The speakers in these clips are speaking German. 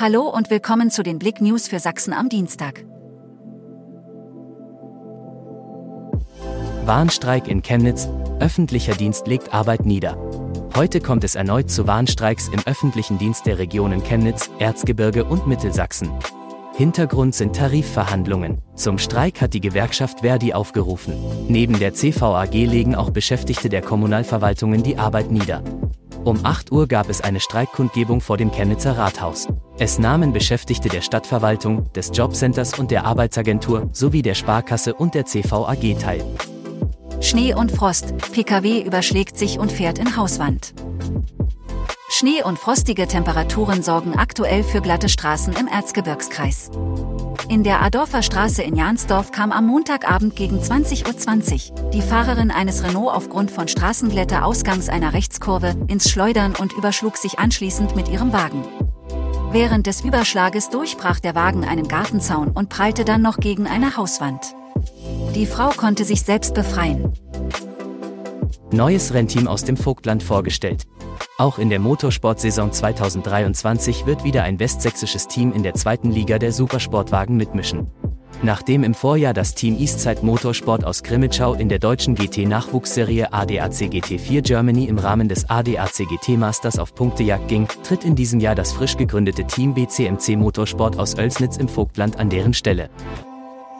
Hallo und willkommen zu den Blick News für Sachsen am Dienstag. Warnstreik in Chemnitz, öffentlicher Dienst legt Arbeit nieder. Heute kommt es erneut zu Warnstreiks im öffentlichen Dienst der Regionen Chemnitz, Erzgebirge und Mittelsachsen. Hintergrund sind Tarifverhandlungen. Zum Streik hat die Gewerkschaft Verdi aufgerufen. Neben der CVAG legen auch Beschäftigte der Kommunalverwaltungen die Arbeit nieder. Um 8 Uhr gab es eine Streikkundgebung vor dem Chemnitzer Rathaus. Es nahmen Beschäftigte der Stadtverwaltung, des Jobcenters und der Arbeitsagentur sowie der Sparkasse und der CVAG teil. Schnee und Frost, Pkw überschlägt sich und fährt in Hauswand. Schnee und frostige Temperaturen sorgen aktuell für glatte Straßen im Erzgebirgskreis. In der Adorfer Straße in Jansdorf kam am Montagabend gegen 20.20 Uhr die Fahrerin eines Renault aufgrund von Straßenglätter ausgangs einer Rechtskurve ins Schleudern und überschlug sich anschließend mit ihrem Wagen. Während des Überschlages durchbrach der Wagen einen Gartenzaun und prallte dann noch gegen eine Hauswand. Die Frau konnte sich selbst befreien. Neues Rennteam aus dem Vogtland vorgestellt. Auch in der Motorsportsaison 2023 wird wieder ein westsächsisches Team in der zweiten Liga der Supersportwagen mitmischen. Nachdem im Vorjahr das Team Eastside Motorsport aus Grimmitschau in der deutschen GT-Nachwuchsserie ADAC GT4 Germany im Rahmen des ADAC GT Masters auf Punktejagd ging, tritt in diesem Jahr das frisch gegründete Team BCMC Motorsport aus Oelsnitz im Vogtland an deren Stelle.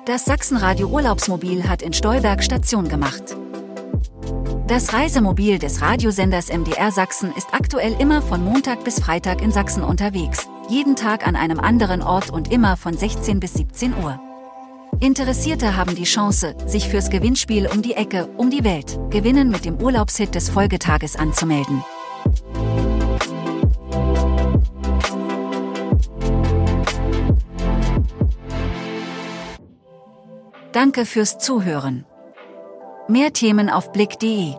Das Sachsenradio Urlaubsmobil hat in Stolberg Station gemacht. Das Reisemobil des Radiosenders MDR Sachsen ist aktuell immer von Montag bis Freitag in Sachsen unterwegs, jeden Tag an einem anderen Ort und immer von 16 bis 17 Uhr. Interessierte haben die Chance, sich fürs Gewinnspiel um die Ecke, um die Welt, Gewinnen mit dem Urlaubshit des Folgetages anzumelden. Danke fürs Zuhören. Mehr Themen auf blick.de